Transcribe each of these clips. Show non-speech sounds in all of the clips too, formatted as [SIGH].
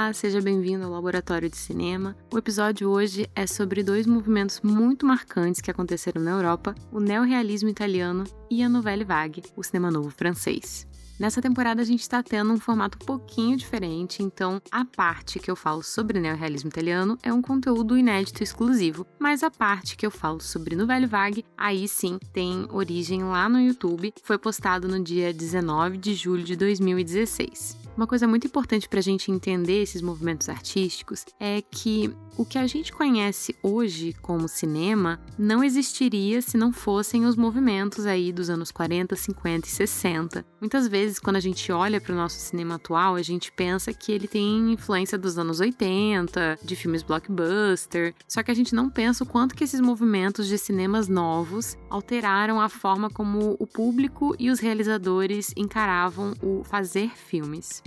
Olá, seja bem-vindo ao Laboratório de Cinema. O episódio hoje é sobre dois movimentos muito marcantes que aconteceram na Europa: o neorrealismo italiano e a Nouvelle Vague, o cinema novo francês. Nessa temporada a gente está tendo um formato um pouquinho diferente, então a parte que eu falo sobre neorrealismo italiano é um conteúdo inédito exclusivo, mas a parte que eu falo sobre Nouvelle Vague, aí sim tem origem lá no YouTube, foi postado no dia 19 de julho de 2016. Uma coisa muito importante para a gente entender esses movimentos artísticos é que o que a gente conhece hoje como cinema não existiria se não fossem os movimentos aí dos anos 40, 50 e 60. Muitas vezes, quando a gente olha para o nosso cinema atual, a gente pensa que ele tem influência dos anos 80, de filmes blockbuster, só que a gente não pensa o quanto que esses movimentos de cinemas novos alteraram a forma como o público e os realizadores encaravam o fazer filmes.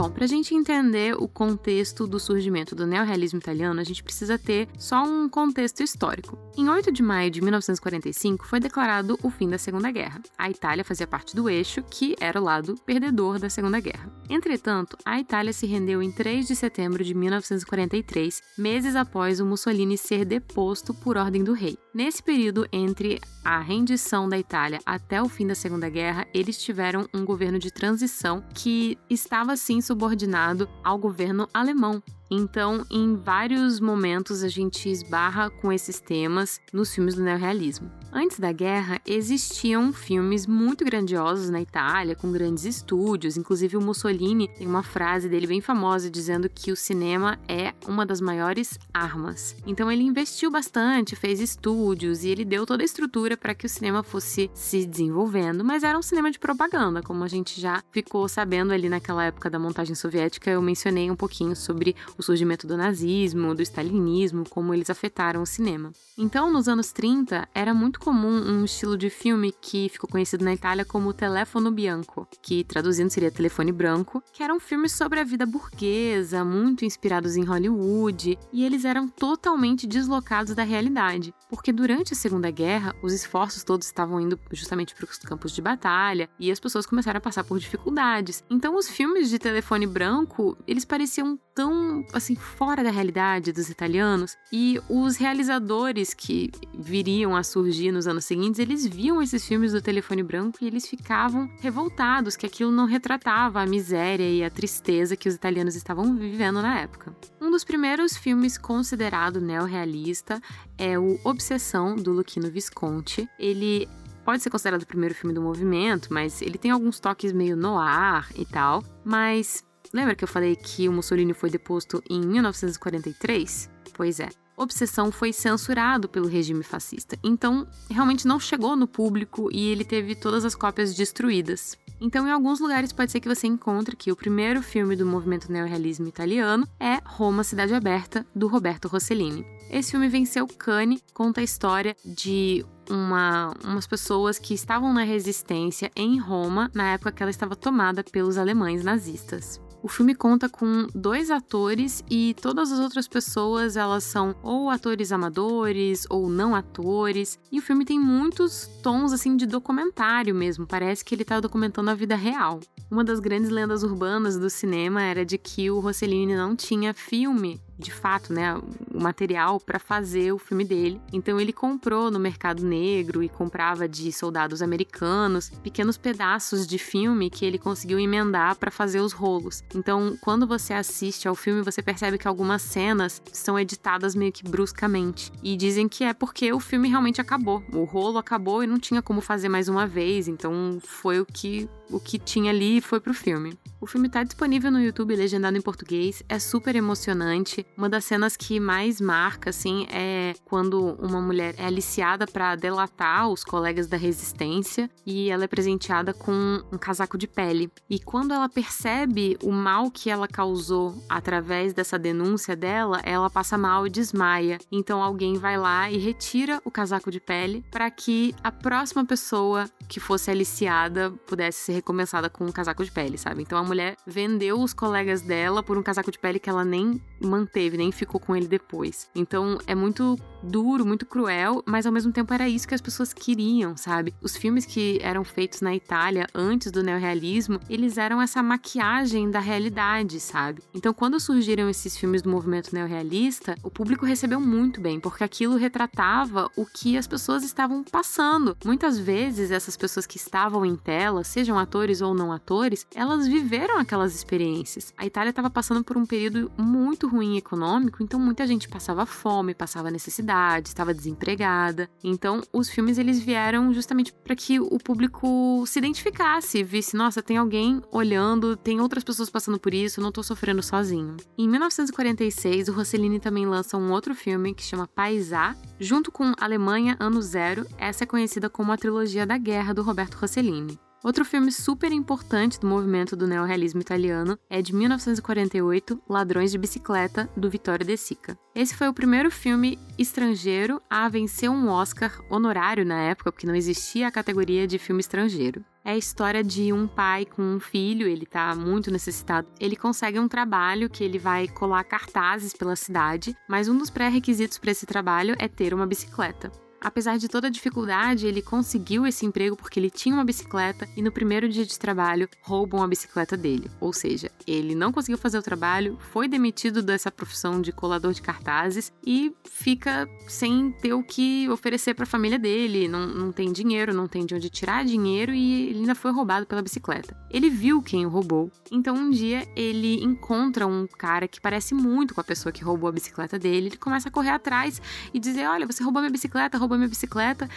Bom, para a gente entender o contexto do surgimento do neorrealismo italiano, a gente precisa ter só um contexto histórico. Em 8 de maio de 1945 foi declarado o fim da Segunda Guerra. A Itália fazia parte do eixo, que era o lado perdedor da Segunda Guerra. Entretanto, a Itália se rendeu em 3 de setembro de 1943, meses após o Mussolini ser deposto por ordem do rei. Nesse período entre a rendição da Itália até o fim da Segunda Guerra, eles tiveram um governo de transição que estava sim subordinado ao governo alemão. Então, em vários momentos a gente esbarra com esses temas nos filmes do neorrealismo. Antes da guerra, existiam filmes muito grandiosos na Itália, com grandes estúdios, inclusive o Mussolini tem uma frase dele bem famosa dizendo que o cinema é uma das maiores armas. Então ele investiu bastante, fez estúdios e ele deu toda a estrutura para que o cinema fosse se desenvolvendo, mas era um cinema de propaganda, como a gente já ficou sabendo ali naquela época da montagem soviética, eu mencionei um pouquinho sobre o surgimento do nazismo, do stalinismo, como eles afetaram o cinema. Então, nos anos 30, era muito comum um estilo de filme que ficou conhecido na Itália como Telefono Bianco, que traduzindo seria Telefone Branco, que eram filmes sobre a vida burguesa, muito inspirados em Hollywood, e eles eram totalmente deslocados da realidade, porque durante a Segunda Guerra, os esforços todos estavam indo justamente para os campos de batalha e as pessoas começaram a passar por dificuldades. Então, os filmes de Telefone Branco, eles pareciam tão assim fora da realidade dos italianos e os realizadores que viriam a surgir nos anos seguintes, eles viam esses filmes do telefone branco e eles ficavam revoltados que aquilo não retratava a miséria e a tristeza que os italianos estavam vivendo na época. Um dos primeiros filmes considerado neorrealista é o Obsessão do Luchino Visconti. Ele pode ser considerado o primeiro filme do movimento, mas ele tem alguns toques meio noir e tal, mas Lembra que eu falei que o Mussolini foi deposto em 1943? Pois é. Obsessão foi censurado pelo regime fascista, então realmente não chegou no público e ele teve todas as cópias destruídas. Então, em alguns lugares pode ser que você encontre que o primeiro filme do movimento neorrealismo italiano é Roma Cidade Aberta, do Roberto Rossellini. Esse filme venceu Cannes, conta a história de uma, umas pessoas que estavam na resistência em Roma na época que ela estava tomada pelos alemães nazistas. O filme conta com dois atores e todas as outras pessoas elas são ou atores amadores ou não atores. E o filme tem muitos tons assim de documentário mesmo, parece que ele está documentando a vida real. Uma das grandes lendas urbanas do cinema era de que o Rossellini não tinha filme de fato, né, o material para fazer o filme dele. Então ele comprou no mercado negro e comprava de soldados americanos pequenos pedaços de filme que ele conseguiu emendar para fazer os rolos. Então, quando você assiste ao filme, você percebe que algumas cenas são editadas meio que bruscamente e dizem que é porque o filme realmente acabou. O rolo acabou e não tinha como fazer mais uma vez, então foi o que o que tinha ali foi pro filme. O filme está disponível no YouTube legendado em português, é super emocionante. Uma das cenas que mais marca assim é quando uma mulher é aliciada para delatar os colegas da resistência e ela é presenteada com um casaco de pele. E quando ela percebe o mal que ela causou através dessa denúncia dela, ela passa mal e desmaia. Então alguém vai lá e retira o casaco de pele para que a próxima pessoa que fosse aliciada pudesse ser recompensada com um casaco de pele, sabe? Então mulher vendeu os colegas dela por um casaco de pele que ela nem manteve, nem ficou com ele depois. Então é muito duro, muito cruel, mas ao mesmo tempo era isso que as pessoas queriam, sabe? Os filmes que eram feitos na Itália antes do neorrealismo, eles eram essa maquiagem da realidade, sabe? Então quando surgiram esses filmes do movimento neorrealista, o público recebeu muito bem, porque aquilo retratava o que as pessoas estavam passando. Muitas vezes essas pessoas que estavam em tela, sejam atores ou não atores, elas viveram aquelas experiências. A Itália estava passando por um período muito ruim econômico, então muita gente passava fome, passava necessidade, estava desempregada. Então os filmes eles vieram justamente para que o público se identificasse, visse, nossa, tem alguém olhando, tem outras pessoas passando por isso, não tô sofrendo sozinho. Em 1946, o Rossellini também lança um outro filme que chama Paisá, junto com Alemanha Ano Zero. Essa é conhecida como a trilogia da guerra do Roberto Rossellini. Outro filme super importante do movimento do neorrealismo italiano é de 1948, Ladrões de Bicicleta, do Vittorio De Sica. Esse foi o primeiro filme estrangeiro a vencer um Oscar honorário na época, porque não existia a categoria de filme estrangeiro. É a história de um pai com um filho, ele tá muito necessitado. Ele consegue um trabalho que ele vai colar cartazes pela cidade, mas um dos pré-requisitos para esse trabalho é ter uma bicicleta. Apesar de toda a dificuldade, ele conseguiu esse emprego porque ele tinha uma bicicleta e no primeiro dia de trabalho roubam a bicicleta dele. Ou seja, ele não conseguiu fazer o trabalho, foi demitido dessa profissão de colador de cartazes e fica sem ter o que oferecer para a família dele. Não, não tem dinheiro, não tem de onde tirar dinheiro e ele ainda foi roubado pela bicicleta. Ele viu quem o roubou, então um dia ele encontra um cara que parece muito com a pessoa que roubou a bicicleta dele. Ele começa a correr atrás e dizer: Olha, você roubou minha bicicleta, roubou roubou minha bicicleta.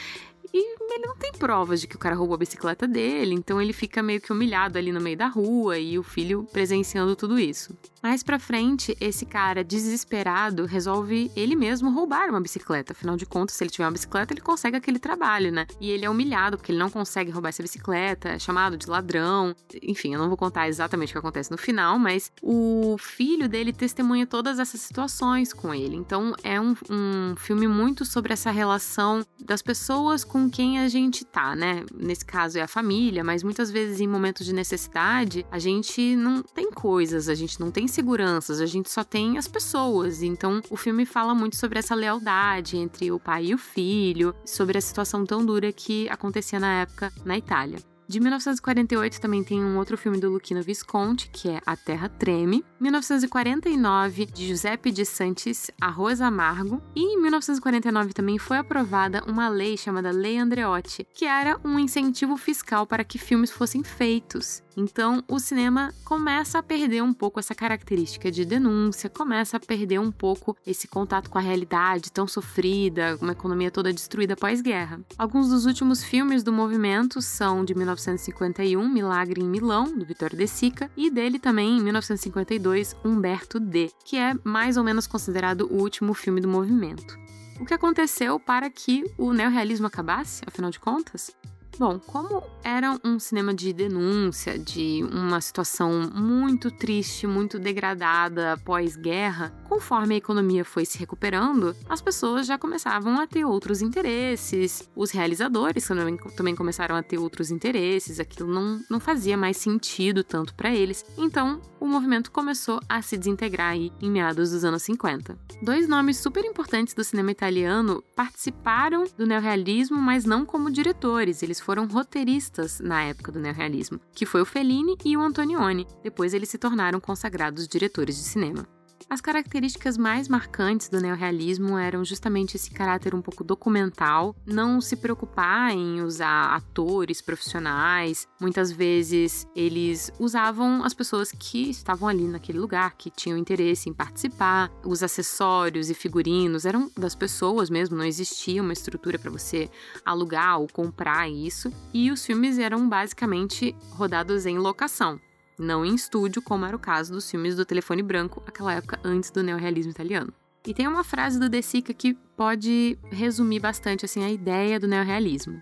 E ele não tem provas de que o cara roubou a bicicleta dele, então ele fica meio que humilhado ali no meio da rua e o filho presenciando tudo isso. Mais pra frente, esse cara desesperado resolve ele mesmo roubar uma bicicleta. Afinal de contas, se ele tiver uma bicicleta, ele consegue aquele trabalho, né? E ele é humilhado porque ele não consegue roubar essa bicicleta, é chamado de ladrão. Enfim, eu não vou contar exatamente o que acontece no final, mas o filho dele testemunha todas essas situações com ele. Então é um, um filme muito sobre essa relação das pessoas com quem a gente tá, né? Nesse caso é a família, mas muitas vezes em momentos de necessidade, a gente não tem coisas, a gente não tem seguranças, a gente só tem as pessoas. Então, o filme fala muito sobre essa lealdade entre o pai e o filho, sobre a situação tão dura que acontecia na época na Itália. De 1948 também tem um outro filme do Luquino Visconti, que é A Terra Treme. 1949, de Giuseppe de Santis, Arroz Amargo. E em 1949 também foi aprovada uma lei chamada Lei Andreotti, que era um incentivo fiscal para que filmes fossem feitos. Então, o cinema começa a perder um pouco essa característica de denúncia, começa a perder um pouco esse contato com a realidade tão sofrida, uma economia toda destruída pós-guerra. Alguns dos últimos filmes do movimento são de 1951, Milagre em Milão, do Vittorio De Sica, e dele também, em 1952, Humberto D, que é mais ou menos considerado o último filme do movimento. O que aconteceu para que o neorrealismo acabasse, afinal de contas? Bom, como era um cinema de denúncia, de uma situação muito triste, muito degradada pós-guerra, conforme a economia foi se recuperando, as pessoas já começavam a ter outros interesses, os realizadores também, começaram a ter outros interesses, aquilo não, não fazia mais sentido tanto para eles, então o movimento começou a se desintegrar aí em meados dos anos 50. Dois nomes super importantes do cinema italiano participaram do neorrealismo, mas não como diretores, eles foram roteiristas na época do neorrealismo, que foi o Fellini e o Antonioni. Depois eles se tornaram consagrados diretores de cinema. As características mais marcantes do neorrealismo eram justamente esse caráter um pouco documental, não se preocupar em usar atores profissionais. Muitas vezes eles usavam as pessoas que estavam ali naquele lugar, que tinham interesse em participar. Os acessórios e figurinos eram das pessoas mesmo, não existia uma estrutura para você alugar ou comprar isso. E os filmes eram basicamente rodados em locação não em estúdio, como era o caso dos filmes do Telefone Branco, aquela época antes do neorrealismo italiano. E tem uma frase do De Sica que pode resumir bastante assim a ideia do neorrealismo.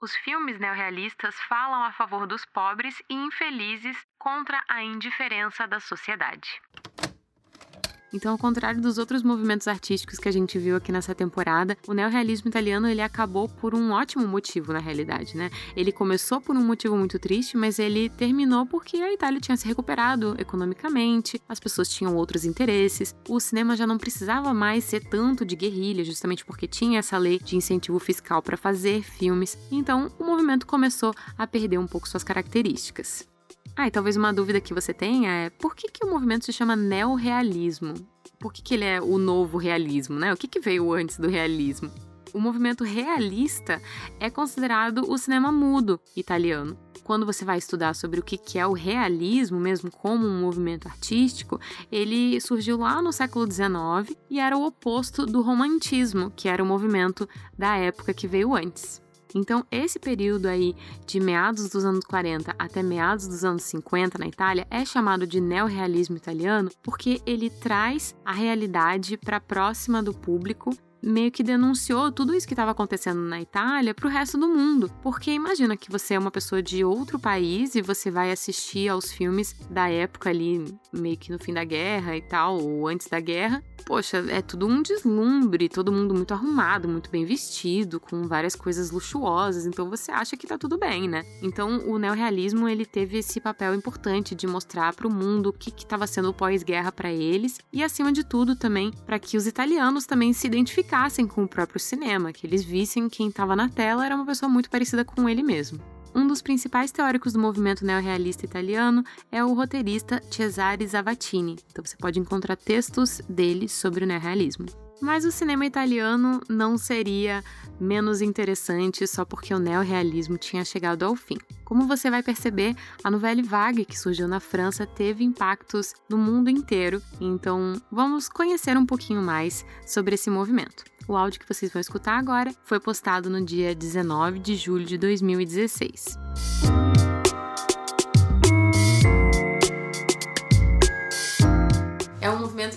Os filmes neorrealistas falam a favor dos pobres e infelizes contra a indiferença da sociedade. Então, ao contrário dos outros movimentos artísticos que a gente viu aqui nessa temporada, o neorrealismo italiano ele acabou por um ótimo motivo na realidade, né? Ele começou por um motivo muito triste, mas ele terminou porque a Itália tinha se recuperado economicamente, as pessoas tinham outros interesses, o cinema já não precisava mais ser tanto de guerrilha, justamente porque tinha essa lei de incentivo fiscal para fazer filmes. Então, o movimento começou a perder um pouco suas características. Ah, e talvez uma dúvida que você tenha é por que, que o movimento se chama neorrealismo? Por que, que ele é o novo realismo, né? O que, que veio antes do realismo? O movimento realista é considerado o cinema mudo italiano. Quando você vai estudar sobre o que é o realismo, mesmo como um movimento artístico, ele surgiu lá no século XIX e era o oposto do romantismo, que era o movimento da época que veio antes. Então, esse período aí de meados dos anos 40 até meados dos anos 50 na Itália é chamado de neorrealismo italiano porque ele traz a realidade para próxima do público meio que denunciou tudo isso que estava acontecendo na Itália para o resto do mundo. Porque imagina que você é uma pessoa de outro país e você vai assistir aos filmes da época ali, meio que no fim da guerra e tal, ou antes da guerra. Poxa, é tudo um deslumbre, todo mundo muito arrumado, muito bem vestido, com várias coisas luxuosas, então você acha que tá tudo bem, né? Então o neorrealismo ele teve esse papel importante de mostrar para o mundo o que estava sendo pós-guerra para eles e acima de tudo também para que os italianos também se identificassem identificassem com o próprio cinema, que eles vissem quem estava na tela era uma pessoa muito parecida com ele mesmo. Um dos principais teóricos do movimento neorrealista italiano é o roteirista Cesare Zavattini, então você pode encontrar textos dele sobre o neorrealismo. Mas o cinema italiano não seria menos interessante só porque o neorrealismo tinha chegado ao fim. Como você vai perceber, a Nouvelle Vague, que surgiu na França, teve impactos no mundo inteiro, então vamos conhecer um pouquinho mais sobre esse movimento. O áudio que vocês vão escutar agora foi postado no dia 19 de julho de 2016.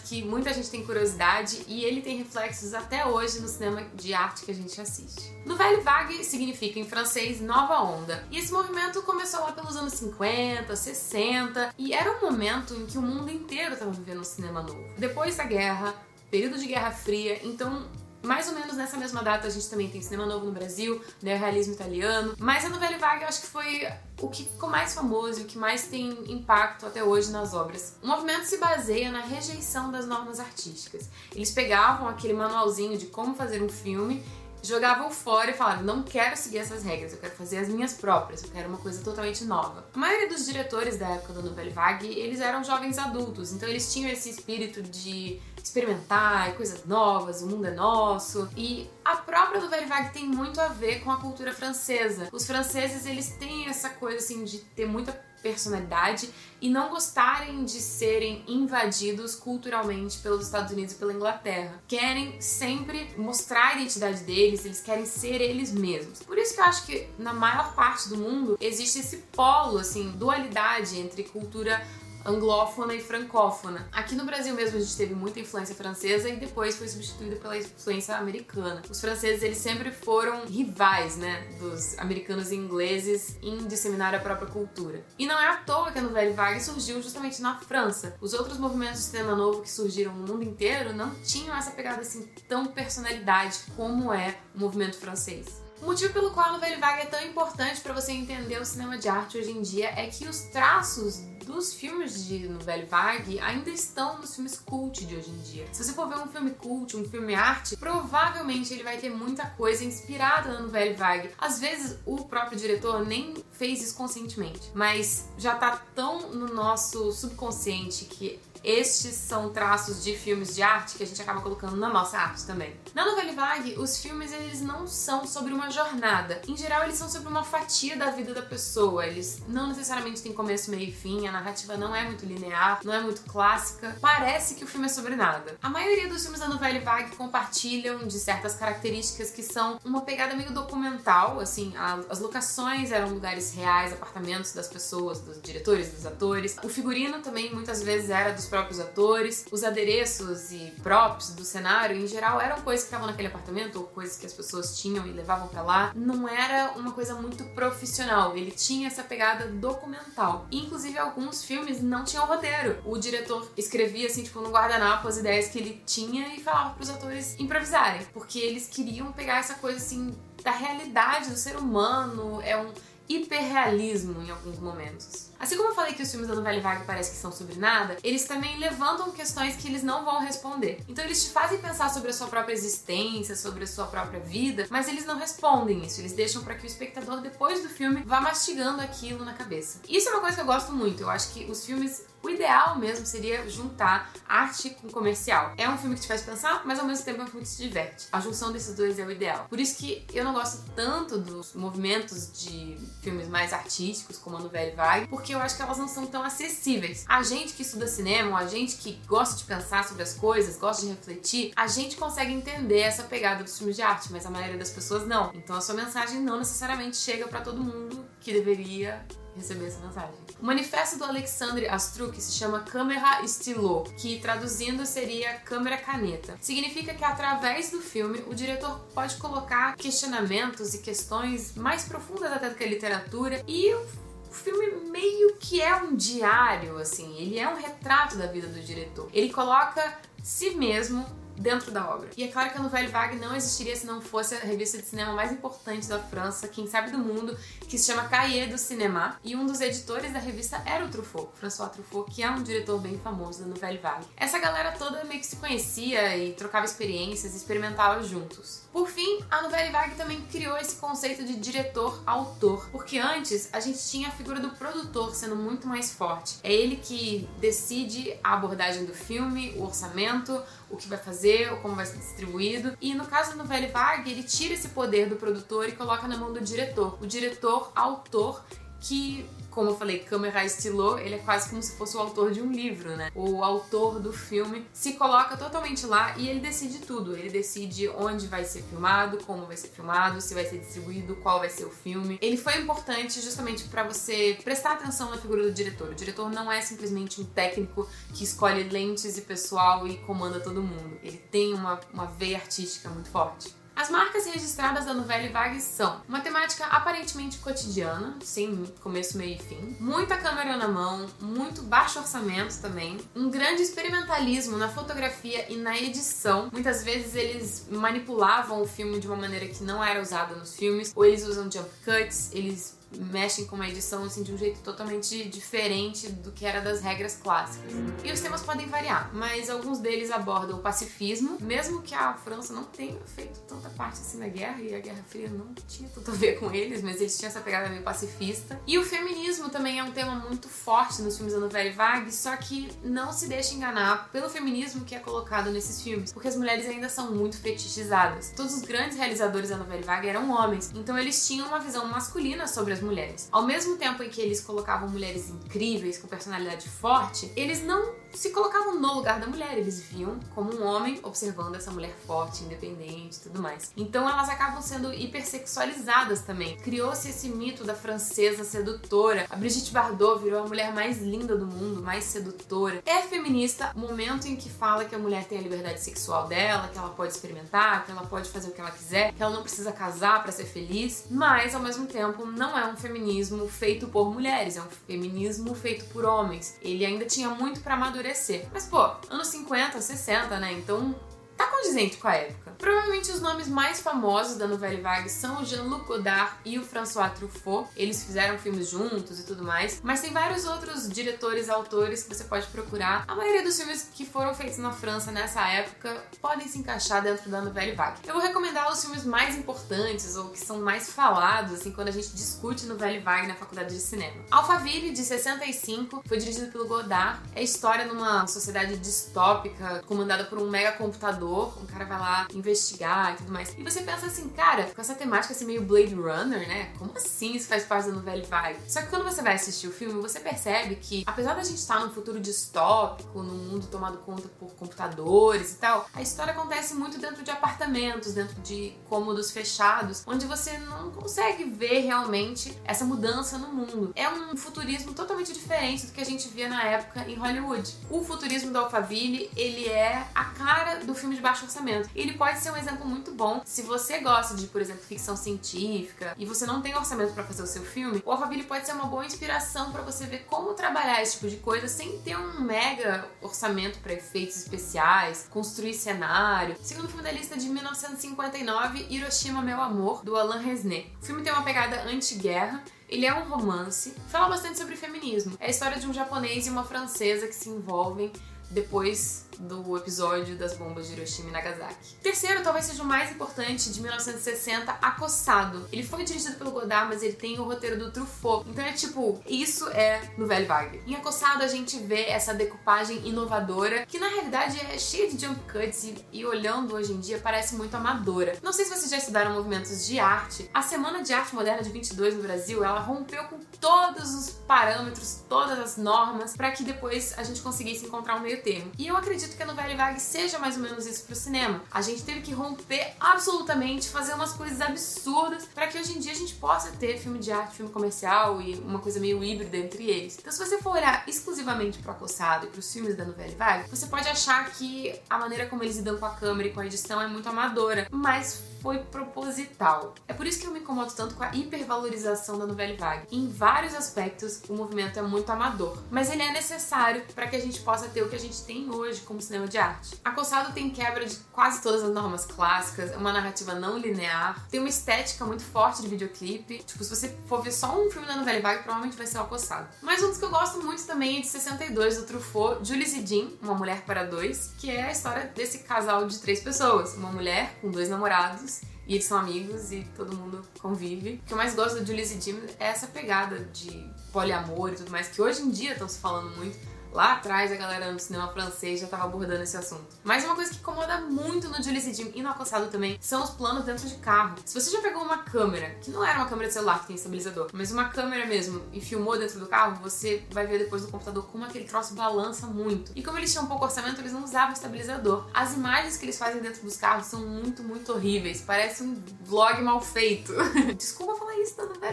Que muita gente tem curiosidade e ele tem reflexos até hoje no cinema de arte que a gente assiste. Nouvelle Vague significa em francês nova onda. E esse movimento começou lá pelos anos 50, 60 e era um momento em que o mundo inteiro estava vivendo um cinema novo. Depois da guerra, período de Guerra Fria, então mais ou menos nessa mesma data a gente também tem cinema novo no Brasil, neorrealismo italiano, mas a Novela Vague eu acho que foi o que ficou mais famoso e o que mais tem impacto até hoje nas obras. O movimento se baseia na rejeição das normas artísticas. Eles pegavam aquele manualzinho de como fazer um filme jogavam fora e falavam: não quero seguir essas regras, eu quero fazer as minhas próprias, eu quero uma coisa totalmente nova. A maioria dos diretores da época do Nouvelle Vague, eles eram jovens adultos, então eles tinham esse espírito de experimentar coisas novas, o mundo é nosso. E a própria Nouvelle Vague tem muito a ver com a cultura francesa. Os franceses, eles têm essa coisa assim de ter muita personalidade e não gostarem de serem invadidos culturalmente pelos Estados Unidos e pela Inglaterra. Querem sempre mostrar a identidade deles, eles querem ser eles mesmos. Por isso que eu acho que na maior parte do mundo existe esse polo, assim, dualidade entre cultura anglófona e francófona. Aqui no Brasil mesmo a gente teve muita influência francesa e depois foi substituída pela influência americana. Os franceses eles sempre foram rivais, né, dos americanos e ingleses em disseminar a própria cultura. E não é à toa que a Nouvelle Vague surgiu justamente na França. Os outros movimentos de cinema novo que surgiram no mundo inteiro não tinham essa pegada assim tão personalidade como é o movimento francês. O motivo pelo qual a Nouvelle Vague é tão importante para você entender o cinema de arte hoje em dia é que os traços dos filmes de Nouvelle Vague ainda estão nos filmes cult de hoje em dia. Se você for ver um filme cult, um filme arte, provavelmente ele vai ter muita coisa inspirada na Nouvelle Vague. Às vezes o próprio diretor nem fez isso conscientemente, mas já tá tão no nosso subconsciente que estes são traços de filmes de arte que a gente acaba colocando na nossa arte também. Na Nouvelle Vague, os filmes eles não são sobre uma jornada. Em geral, eles são sobre uma fatia da vida da pessoa. Eles não necessariamente têm começo, meio e fim. A narrativa não é muito linear, não é muito clássica. Parece que o filme é sobre nada. A maioria dos filmes da Nouvelle Vague compartilham de certas características que são uma pegada meio documental, assim, as locações eram lugares reais, apartamentos das pessoas, dos diretores, dos atores. O figurino também muitas vezes era dos os próprios atores, os adereços e props do cenário, em geral, eram coisas que estavam naquele apartamento ou coisas que as pessoas tinham e levavam para lá. Não era uma coisa muito profissional, ele tinha essa pegada documental. Inclusive, alguns filmes não tinham roteiro. O diretor escrevia, assim, tipo, no guardanapo as ideias que ele tinha e falava pros atores improvisarem, porque eles queriam pegar essa coisa, assim, da realidade do ser humano, é um hiperrealismo em alguns momentos. Assim como eu falei que os filmes da novela vaga parece que são sobre nada, eles também levantam questões que eles não vão responder. Então eles te fazem pensar sobre a sua própria existência, sobre a sua própria vida, mas eles não respondem isso. Eles deixam para que o espectador depois do filme vá mastigando aquilo na cabeça. Isso é uma coisa que eu gosto muito. Eu acho que os filmes o ideal mesmo seria juntar arte com comercial. É um filme que te faz pensar, mas ao mesmo tempo é um filme que te diverte. A junção desses dois é o ideal. Por isso que eu não gosto tanto dos movimentos de filmes mais artísticos, como a novela Vague, porque eu acho que elas não são tão acessíveis. A gente que estuda cinema, a gente que gosta de pensar sobre as coisas, gosta de refletir, a gente consegue entender essa pegada dos filmes de arte, mas a maioria das pessoas não. Então a sua mensagem não necessariamente chega para todo mundo que deveria receber essa mensagem. O manifesto do Alexandre Astruk se chama Câmera Estilo, que traduzindo seria câmera caneta. Significa que através do filme o diretor pode colocar questionamentos e questões mais profundas até do que a literatura e o filme meio que é um diário, assim, ele é um retrato da vida do diretor. Ele coloca si mesmo dentro da obra. E é claro que a Nouvelle Vague não existiria se não fosse a revista de cinema mais importante da França, quem sabe do mundo, que se chama Cahiers do Cinéma, e um dos editores da revista era o Truffaut, François Truffaut, que é um diretor bem famoso da Nouvelle Vague. Essa galera toda meio que se conhecia e trocava experiências experimentava juntos. Por fim, a Nouvelle Vague também criou esse conceito de diretor-autor, porque antes a gente tinha a figura do produtor sendo muito mais forte. É ele que decide a abordagem do filme, o orçamento, o que vai fazer, como vai ser distribuído. E no caso do Nouvelle Vague, ele tira esse poder do produtor e coloca na mão do diretor. O diretor, autor, que como eu falei, câmera estilou, ele é quase como se fosse o autor de um livro, né? O autor do filme se coloca totalmente lá e ele decide tudo. Ele decide onde vai ser filmado, como vai ser filmado, se vai ser distribuído, qual vai ser o filme. Ele foi importante justamente para você prestar atenção na figura do diretor. O diretor não é simplesmente um técnico que escolhe lentes e pessoal e comanda todo mundo. Ele tem uma, uma veia artística muito forte. As marcas registradas da novela Vague são uma temática aparentemente cotidiana, sem começo, meio e fim, muita câmera na mão, muito baixo orçamento também, um grande experimentalismo na fotografia e na edição. Muitas vezes eles manipulavam o filme de uma maneira que não era usada nos filmes, ou eles usam jump cuts, eles mexem com uma edição assim de um jeito totalmente diferente do que era das regras clássicas. E os temas podem variar, mas alguns deles abordam o pacifismo, mesmo que a França não tenha feito tanta parte assim na guerra e a Guerra Fria não tinha tanto a ver com eles, mas eles tinham essa pegada meio pacifista. E o feminismo também é um tema muito forte nos filmes da novela Vague, só que não se deixe enganar pelo feminismo que é colocado nesses filmes, porque as mulheres ainda são muito fetichizadas. Todos os grandes realizadores da novela Vague eram homens, então eles tinham uma visão masculina sobre mulheres. Ao mesmo tempo em que eles colocavam mulheres incríveis, com personalidade forte, eles não se colocavam no lugar da mulher, eles viam como um homem observando essa mulher forte, independente e tudo mais. Então elas acabam sendo hipersexualizadas também. Criou-se esse mito da francesa sedutora. A Brigitte Bardot virou a mulher mais linda do mundo, mais sedutora. É feminista, momento em que fala que a mulher tem a liberdade sexual dela, que ela pode experimentar, que ela pode fazer o que ela quiser, que ela não precisa casar para ser feliz, mas ao mesmo tempo não é um feminismo feito por mulheres, é um feminismo feito por homens. Ele ainda tinha muito para amadurecer amadurecer. Mas, pô, anos 50, 60, né? Então tá condizente com a época. Provavelmente os nomes mais famosos da Nouvelle Vague são o Jean-Luc Godard e o François Truffaut. Eles fizeram filmes juntos e tudo mais, mas tem vários outros diretores, autores que você pode procurar. A maioria dos filmes que foram feitos na França nessa época podem se encaixar dentro da Nouvelle Vague. Eu vou recomendar os filmes mais importantes ou que são mais falados, assim, quando a gente discute Nouvelle Vague na faculdade de cinema. Alphaville, de 65, foi dirigido pelo Godard. É história numa sociedade distópica comandada por um mega computador computador, um cara vai lá investigar e tudo mais. E você pensa assim, cara, com essa temática assim meio Blade Runner, né? Como assim isso faz parte da novela Vague? Só que quando você vai assistir o filme, você percebe que, apesar da gente estar num futuro distópico, num mundo tomado conta por computadores e tal, a história acontece muito dentro de apartamentos, dentro de cômodos fechados, onde você não consegue ver realmente essa mudança no mundo. É um futurismo totalmente diferente do que a gente via na época em Hollywood. O futurismo do Alphaville, ele é a cara do filme de baixo orçamento. Ele pode ser um exemplo muito bom se você gosta de, por exemplo, ficção científica e você não tem orçamento para fazer o seu filme. O Alphaville pode ser uma boa inspiração para você ver como trabalhar esse tipo de coisa sem ter um mega orçamento para efeitos especiais, construir cenário. Segundo filme da lista de 1959, Hiroshima Meu Amor, do Alain Resnais. O filme tem uma pegada anti-guerra ele é um romance, fala bastante sobre feminismo. É a história de um japonês e uma francesa que se envolvem depois do episódio das bombas de Hiroshima e Nagasaki. Terceiro, talvez seja o mais importante, de 1960, Acossado. Ele foi dirigido pelo Godard, mas ele tem o roteiro do Truffaut. Então é tipo, isso é no Velho Vague. Em Acossado a gente vê essa decupagem inovadora, que na realidade é cheia de jump cuts e, e olhando hoje em dia parece muito amadora. Não sei se vocês já estudaram movimentos de arte. A Semana de Arte Moderna de 22 no Brasil, ela rompeu com todos os parâmetros, todas as normas, para que depois a gente conseguisse encontrar um meio termo. E eu acredito acredito que a novela Vague seja mais ou menos isso pro cinema. A gente teve que romper absolutamente, fazer umas coisas absurdas para que hoje em dia a gente possa ter filme de arte, filme comercial e uma coisa meio híbrida entre eles. Então, se você for olhar exclusivamente pro Acossado e pros filmes da novela Vague, você pode achar que a maneira como eles lidam com a câmera e com a edição é muito amadora, mas foi proposital. É por isso que eu me incomodo tanto com a hipervalorização da novela vague. Em vários aspectos, o movimento é muito amador, mas ele é necessário para que a gente possa ter o que a gente tem hoje como cinema de arte. Acossado tem quebra de quase todas as normas clássicas, é uma narrativa não linear, tem uma estética muito forte de videoclipe. Tipo, se você for ver só um filme da novela vague, provavelmente vai ser o Acossado. Mas um dos que eu gosto muito também é de 62 do Truffaut, Julie Jean, Uma Mulher para Dois, que é a história desse casal de três pessoas, uma mulher com dois namorados e eles são amigos e todo mundo convive. O que eu mais gosto do Julius e Jim é essa pegada de poliamor e tudo mais, que hoje em dia estão se falando muito Lá atrás, a galera no cinema francês já estava abordando esse assunto. Mas uma coisa que incomoda muito no Julius e Jim e no Acossado também são os planos dentro de carro. Se você já pegou uma câmera, que não era uma câmera de celular que tem estabilizador, mas uma câmera mesmo, e filmou dentro do carro, você vai ver depois no computador como aquele troço balança muito. E como eles tinham pouco orçamento, eles não usavam estabilizador. As imagens que eles fazem dentro dos carros são muito, muito horríveis. Parece um vlog mal feito. [LAUGHS] Desculpa falar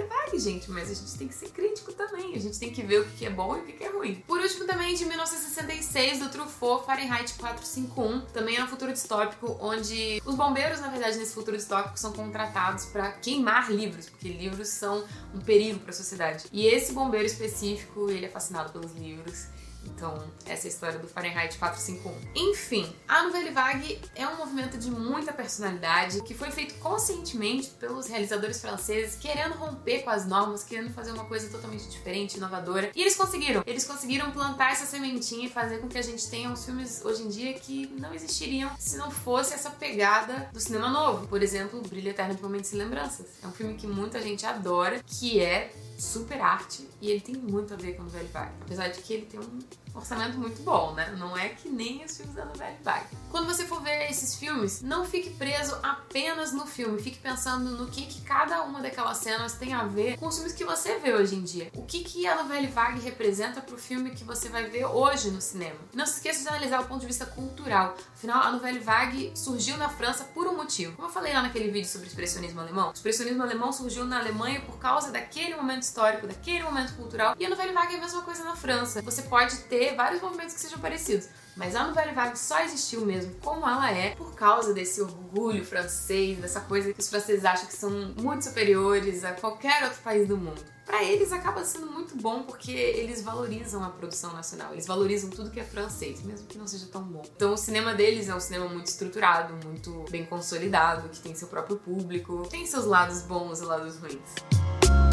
vale, gente, mas a gente tem que ser crítico também. A gente tem que ver o que é bom e o que é ruim. Por último, também de 1966 do Truffaut, Fahrenheit 451. Também é um futuro distópico onde os bombeiros, na verdade, nesse futuro distópico são contratados para queimar livros, porque livros são um perigo para a sociedade. E esse bombeiro específico, ele é fascinado pelos livros então, essa é história do Fahrenheit 451. Enfim, a Nouvelle Vague é um movimento de muita personalidade que foi feito conscientemente pelos realizadores franceses, querendo romper com as normas, querendo fazer uma coisa totalmente diferente, inovadora. E eles conseguiram. Eles conseguiram plantar essa sementinha e fazer com que a gente tenha uns filmes hoje em dia que não existiriam se não fosse essa pegada do cinema novo. Por exemplo, Brilho Eterno de Momentos e Lembranças. É um filme que muita gente adora, que é super arte e ele tem muito a ver com o Velho Vague. Apesar de que ele tem um orçamento muito bom, né? Não é que nem os filmes da novela Vague. Quando você for ver esses filmes, não fique preso apenas no filme, fique pensando no que, que cada uma daquelas cenas tem a ver com os filmes que você vê hoje em dia. O que, que a novela Vague representa pro filme que você vai ver hoje no cinema. Não se esqueça de analisar o ponto de vista cultural. Afinal, a novela Vague surgiu na França por um motivo. Como eu falei lá naquele vídeo sobre o expressionismo alemão, o expressionismo alemão surgiu na Alemanha por causa daquele momento histórico, daquele momento cultural, e a novela Vague é a mesma coisa na França. Você pode ter ter vários movimentos que sejam parecidos. Mas a Nouvelle Vague só existiu mesmo como ela é por causa desse orgulho francês, dessa coisa que os franceses acham que são muito superiores a qualquer outro país do mundo. Para eles acaba sendo muito bom porque eles valorizam a produção nacional, eles valorizam tudo que é francês, mesmo que não seja tão bom. Então o cinema deles é um cinema muito estruturado, muito bem consolidado, que tem seu próprio público, tem seus lados bons e lados ruins.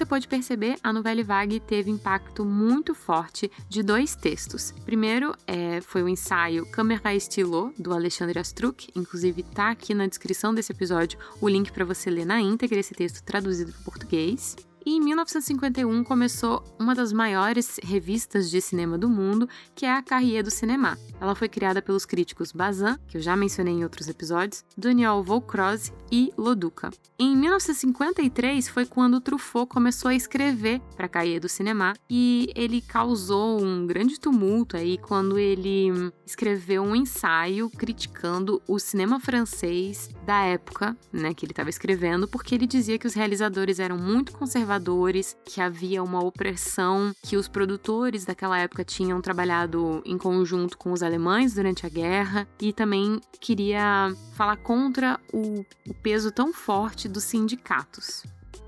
Você pode perceber, a novela Vague teve impacto muito forte de dois textos. Primeiro é, foi o ensaio Câmera Estilo, do Alexandre Astruc, inclusive tá aqui na descrição desse episódio o link para você ler na íntegra esse texto traduzido para português. E em 1951 começou uma das maiores revistas de cinema do mundo, que é a Carrier do Cinema. Ela foi criada pelos críticos Bazin, que eu já mencionei em outros episódios, Daniel Volcroze e Loduca. Em 1953 foi quando Truffaut começou a escrever para a Carrier do Cinema e ele causou um grande tumulto aí quando ele escreveu um ensaio criticando o cinema francês da época, né, que ele estava escrevendo, porque ele dizia que os realizadores eram muito conservadores que havia uma opressão, que os produtores daquela época tinham trabalhado em conjunto com os alemães durante a guerra e também queria falar contra o, o peso tão forte dos sindicatos.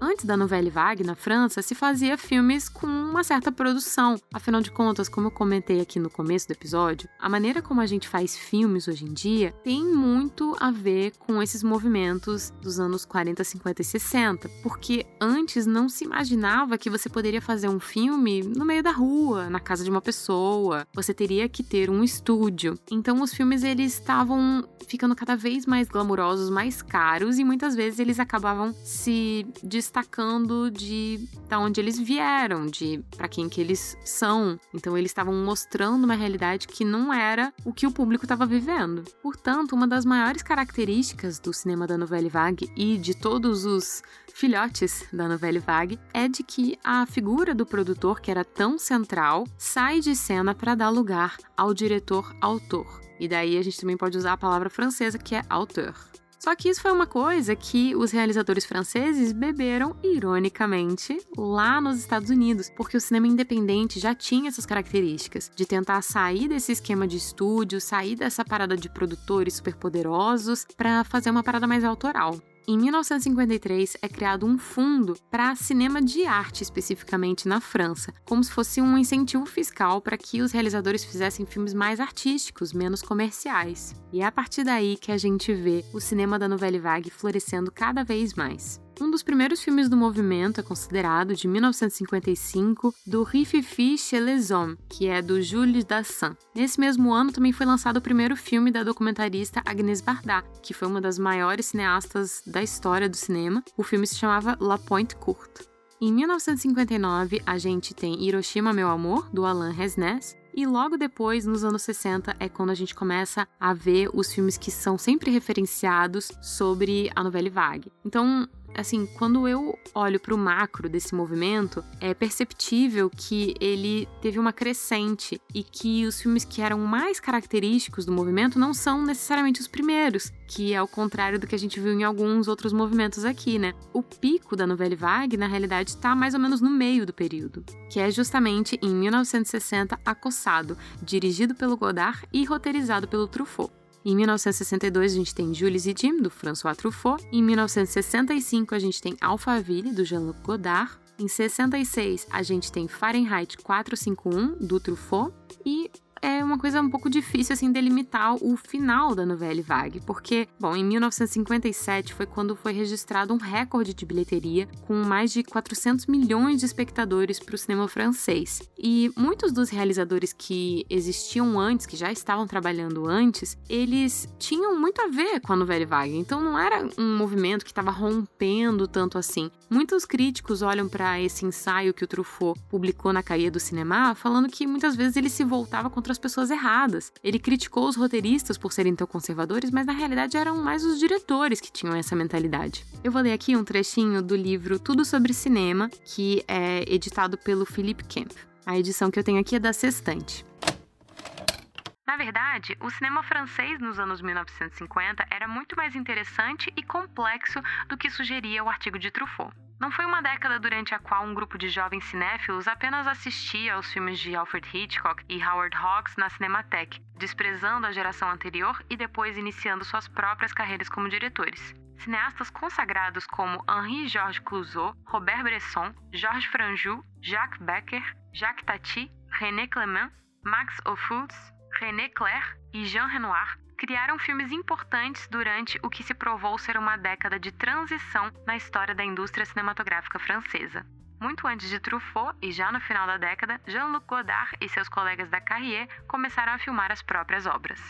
Antes da Nouvelle Vague, na França, se fazia filmes com uma certa produção. Afinal de contas, como eu comentei aqui no começo do episódio, a maneira como a gente faz filmes hoje em dia tem muito a ver com esses movimentos dos anos 40, 50 e 60, porque antes não se imaginava que você poderia fazer um filme no meio da rua, na casa de uma pessoa. Você teria que ter um estúdio. Então os filmes eles estavam ficando cada vez mais glamurosos, mais caros e muitas vezes eles acabavam se destacando de da onde eles vieram, de para quem que eles são. Então eles estavam mostrando uma realidade que não era o que o público estava vivendo. Portanto, uma das maiores características do cinema da Nouvelle Vague e de todos os filhotes da Nouvelle Vague é de que a figura do produtor, que era tão central, sai de cena para dar lugar ao diretor-autor. E daí a gente também pode usar a palavra francesa que é auteur. Só que isso foi uma coisa que os realizadores franceses beberam, ironicamente, lá nos Estados Unidos, porque o cinema independente já tinha essas características de tentar sair desse esquema de estúdio, sair dessa parada de produtores superpoderosos para fazer uma parada mais autoral. Em 1953 é criado um fundo para cinema de arte, especificamente na França, como se fosse um incentivo fiscal para que os realizadores fizessem filmes mais artísticos, menos comerciais. E é a partir daí que a gente vê o cinema da Nouvelle Vague florescendo cada vez mais. Um dos primeiros filmes do movimento é considerado, de 1955, do Rififi chez les Hommes, que é do Jules Dassin. Nesse mesmo ano também foi lançado o primeiro filme da documentarista Agnès Varda, que foi uma das maiores cineastas da história do cinema. O filme se chamava La Pointe Courte. Em 1959, a gente tem Hiroshima, Meu Amor, do Alain Resnais, e logo depois, nos anos 60, é quando a gente começa a ver os filmes que são sempre referenciados sobre a novela vague. Então, assim, quando eu olho para o macro desse movimento, é perceptível que ele teve uma crescente e que os filmes que eram mais característicos do movimento não são necessariamente os primeiros, que é o contrário do que a gente viu em alguns outros movimentos aqui, né? O pico da Nouvelle Vague, na realidade, está mais ou menos no meio do período, que é justamente em 1960, Acossado, dirigido pelo Godard e roteirizado pelo Truffaut. Em 1962 a gente tem Jules e Jim, do François Truffaut. Em 1965 a gente tem Alphaville, do Jean-Luc Godard. Em 66 a gente tem Fahrenheit 451, do Truffaut. E é uma coisa um pouco difícil assim delimitar o final da novela Vague, porque, bom, em 1957 foi quando foi registrado um recorde de bilheteria com mais de 400 milhões de espectadores para o cinema francês. E muitos dos realizadores que existiam antes, que já estavam trabalhando antes, eles tinham muito a ver com a novela Vague. Então não era um movimento que estava rompendo tanto assim. Muitos críticos olham para esse ensaio que o Truffaut publicou na Caia do Cinema, falando que muitas vezes ele se voltava contra as pessoas erradas. Ele criticou os roteiristas por serem tão conservadores, mas na realidade eram mais os diretores que tinham essa mentalidade. Eu vou ler aqui um trechinho do livro Tudo sobre Cinema, que é editado pelo Philip Kemp. A edição que eu tenho aqui é da Sextante. Na verdade, o cinema francês nos anos 1950 era muito mais interessante e complexo do que sugeria o artigo de Truffaut. Não foi uma década durante a qual um grupo de jovens cinéfilos apenas assistia aos filmes de Alfred Hitchcock e Howard Hawks na Cinematheque, desprezando a geração anterior e depois iniciando suas próprias carreiras como diretores. Cineastas consagrados como Henri-Georges Clouzot, Robert Bresson, Georges Franju, Jacques Becker, Jacques Tati, René Clément, Max Ophuls, René Clair e Jean Renoir criaram filmes importantes durante o que se provou ser uma década de transição na história da indústria cinematográfica francesa. Muito antes de Truffaut e já no final da década, Jean-Luc Godard e seus colegas da Carrier começaram a filmar as próprias obras.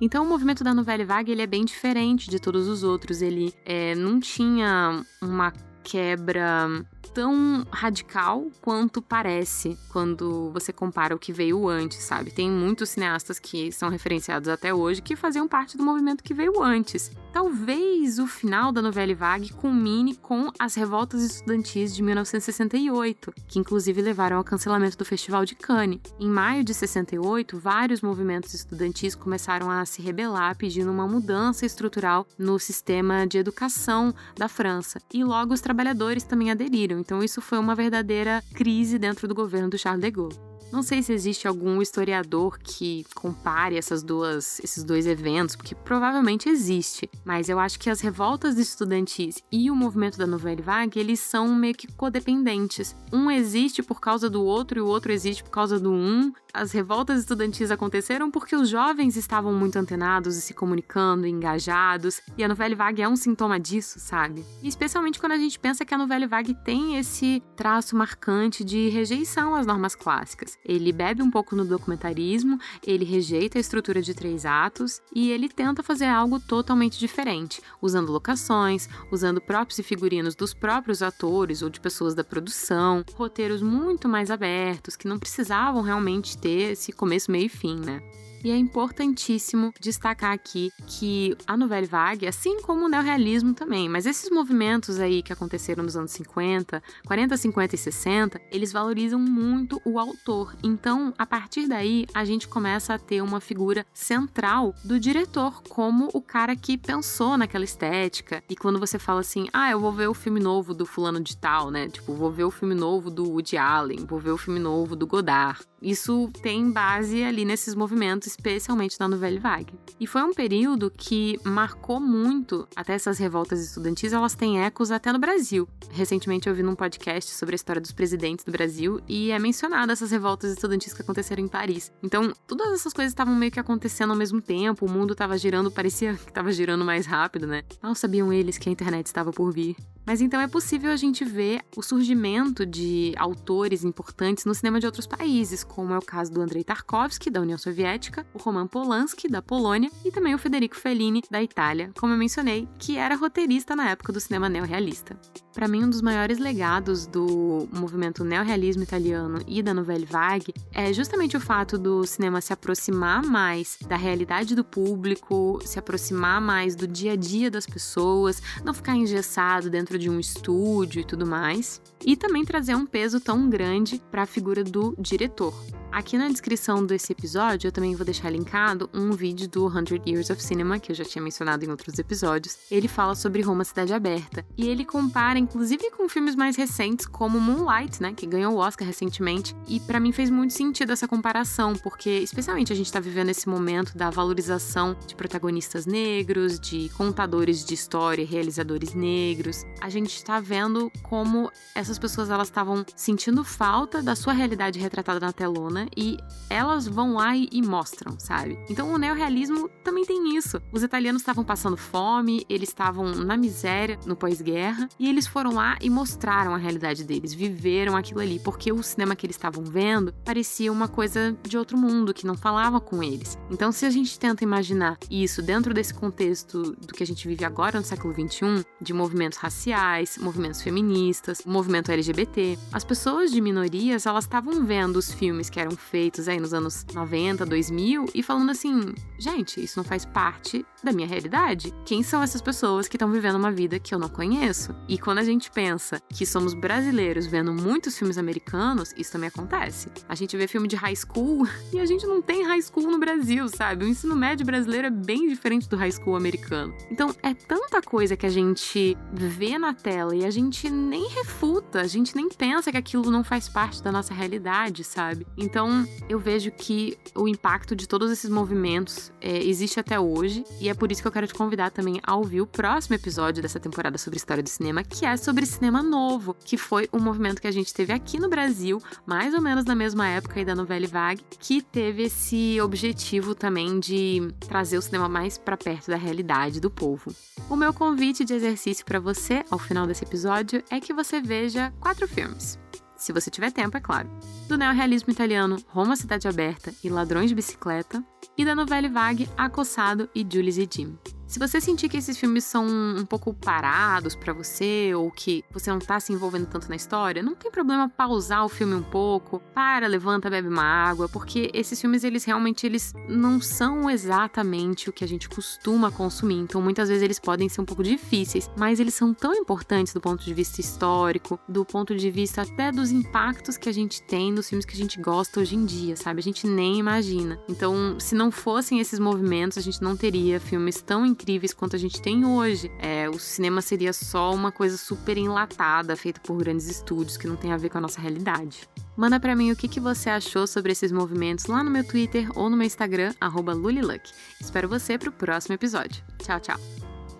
Então o movimento da Nouvelle Vague ele é bem diferente de todos os outros. Ele é, não tinha uma quebra tão radical quanto parece quando você compara o que veio antes, sabe? Tem muitos cineastas que são referenciados até hoje que faziam parte do movimento que veio antes. Talvez o final da novela Vague culmine com as revoltas estudantis de 1968, que inclusive levaram ao cancelamento do Festival de Cannes. Em maio de 68, vários movimentos estudantis começaram a se rebelar pedindo uma mudança estrutural no sistema de educação da França, e logo os trabalhadores também aderiram. Então isso foi uma verdadeira crise dentro do governo do Charles de Gaulle. Não sei se existe algum historiador que compare essas duas, esses dois eventos, porque provavelmente existe. Mas eu acho que as revoltas estudantis e o movimento da Nouvelle Vague, eles são meio que codependentes. Um existe por causa do outro e o outro existe por causa do um. As revoltas estudantis aconteceram porque os jovens estavam muito antenados e se comunicando, engajados, e a Nouvelle Vague é um sintoma disso, sabe? E especialmente quando a gente pensa que a Nouvelle Vague tem esse traço marcante de rejeição às normas clássicas. Ele bebe um pouco no documentarismo, ele rejeita a estrutura de três atos e ele tenta fazer algo totalmente diferente, usando locações, usando próprios e figurinos dos próprios atores ou de pessoas da produção, roteiros muito mais abertos que não precisavam realmente ter esse começo, meio e fim, né? E é importantíssimo destacar aqui que a Nouvelle Vague, assim como o neorrealismo também, mas esses movimentos aí que aconteceram nos anos 50, 40, 50 e 60, eles valorizam muito o autor. Então, a partir daí, a gente começa a ter uma figura central do diretor como o cara que pensou naquela estética. E quando você fala assim: "Ah, eu vou ver o filme novo do fulano de tal", né? Tipo, vou ver o filme novo do Woody Allen, vou ver o filme novo do Godard. Isso tem base ali nesses movimentos, especialmente na Nouvelle Vague. E foi um período que marcou muito, até essas revoltas estudantis, elas têm ecos até no Brasil. Recentemente eu vi num podcast sobre a história dos presidentes do Brasil e é mencionada essas revoltas estudantis que aconteceram em Paris. Então, todas essas coisas estavam meio que acontecendo ao mesmo tempo, o mundo estava girando, parecia que estava girando mais rápido, né? Mal sabiam eles que a internet estava por vir. Mas então é possível a gente ver o surgimento de autores importantes no cinema de outros países, como é o caso do Andrei Tarkovsky, da União Soviética, o Roman Polanski, da Polônia, e também o Federico Fellini, da Itália, como eu mencionei, que era roteirista na época do cinema neorrealista. Para mim, um dos maiores legados do movimento neorrealismo italiano e da Nouvelle Vague é justamente o fato do cinema se aproximar mais da realidade do público, se aproximar mais do dia a dia das pessoas, não ficar engessado dentro de um estúdio e tudo mais, e também trazer um peso tão grande para a figura do diretor. Aqui na descrição desse episódio eu também vou deixar linkado um vídeo do 100 Years of Cinema, que eu já tinha mencionado em outros episódios. Ele fala sobre Roma Cidade Aberta e ele compara inclusive com filmes mais recentes como Moonlight, né, que ganhou o Oscar recentemente. E para mim fez muito sentido essa comparação, porque especialmente a gente tá vivendo esse momento da valorização de protagonistas negros, de contadores de história, realizadores negros. A gente tá vendo como essas pessoas elas estavam sentindo falta da sua realidade retratada na telona e elas vão lá e, e mostram, sabe? Então o neorrealismo também tem isso. Os italianos estavam passando fome, eles estavam na miséria no pós-guerra e eles foram lá e mostraram a realidade deles, viveram aquilo ali, porque o cinema que eles estavam vendo parecia uma coisa de outro mundo que não falava com eles. Então, se a gente tenta imaginar isso dentro desse contexto do que a gente vive agora no século XXI, de movimentos raciais, movimentos feministas, movimento LGBT, as pessoas de minorias elas estavam vendo os filmes que eram feitos aí nos anos 90, 2000 e falando assim: gente, isso não faz parte da minha realidade. Quem são essas pessoas que estão vivendo uma vida que eu não conheço? E quando a gente pensa que somos brasileiros vendo muitos filmes americanos, isso também acontece. A gente vê filme de high school [LAUGHS] e a gente não tem high school no Brasil, sabe? O ensino médio brasileiro é bem diferente do high school americano. Então é tanta coisa que a gente vê na tela e a gente nem refuta, a gente nem pensa que aquilo não faz parte da nossa realidade, sabe? Então então, eu vejo que o impacto de todos esses movimentos é, existe até hoje, e é por isso que eu quero te convidar também a ouvir o próximo episódio dessa temporada sobre história do cinema, que é sobre cinema novo, que foi um movimento que a gente teve aqui no Brasil, mais ou menos na mesma época aí da Novelle Vague, que teve esse objetivo também de trazer o cinema mais para perto da realidade do povo. O meu convite de exercício para você, ao final desse episódio, é que você veja quatro filmes se você tiver tempo, é claro. Do neorrealismo italiano Roma Cidade Aberta e Ladrões de Bicicleta, e da novela vague Acossado e Julius e Jim. Se você sentir que esses filmes são um pouco parados para você ou que você não tá se envolvendo tanto na história, não tem problema pausar o filme um pouco, para, levanta, bebe uma água, porque esses filmes eles realmente eles não são exatamente o que a gente costuma consumir, então muitas vezes eles podem ser um pouco difíceis, mas eles são tão importantes do ponto de vista histórico, do ponto de vista até dos impactos que a gente tem nos filmes que a gente gosta hoje em dia, sabe? A gente nem imagina. Então, se não fossem esses movimentos, a gente não teria filmes tão incríveis quanto a gente tem hoje. É, o cinema seria só uma coisa super enlatada, feita por grandes estúdios que não tem a ver com a nossa realidade. Manda para mim o que, que você achou sobre esses movimentos lá no meu Twitter ou no meu Instagram, Luliluck. Espero você pro próximo episódio. Tchau, tchau!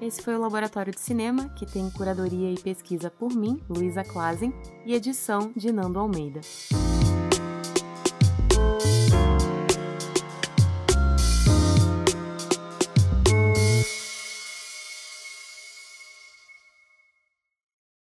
Esse foi o Laboratório de Cinema, que tem curadoria e pesquisa por mim, Luísa Klazen, e edição de Nando Almeida.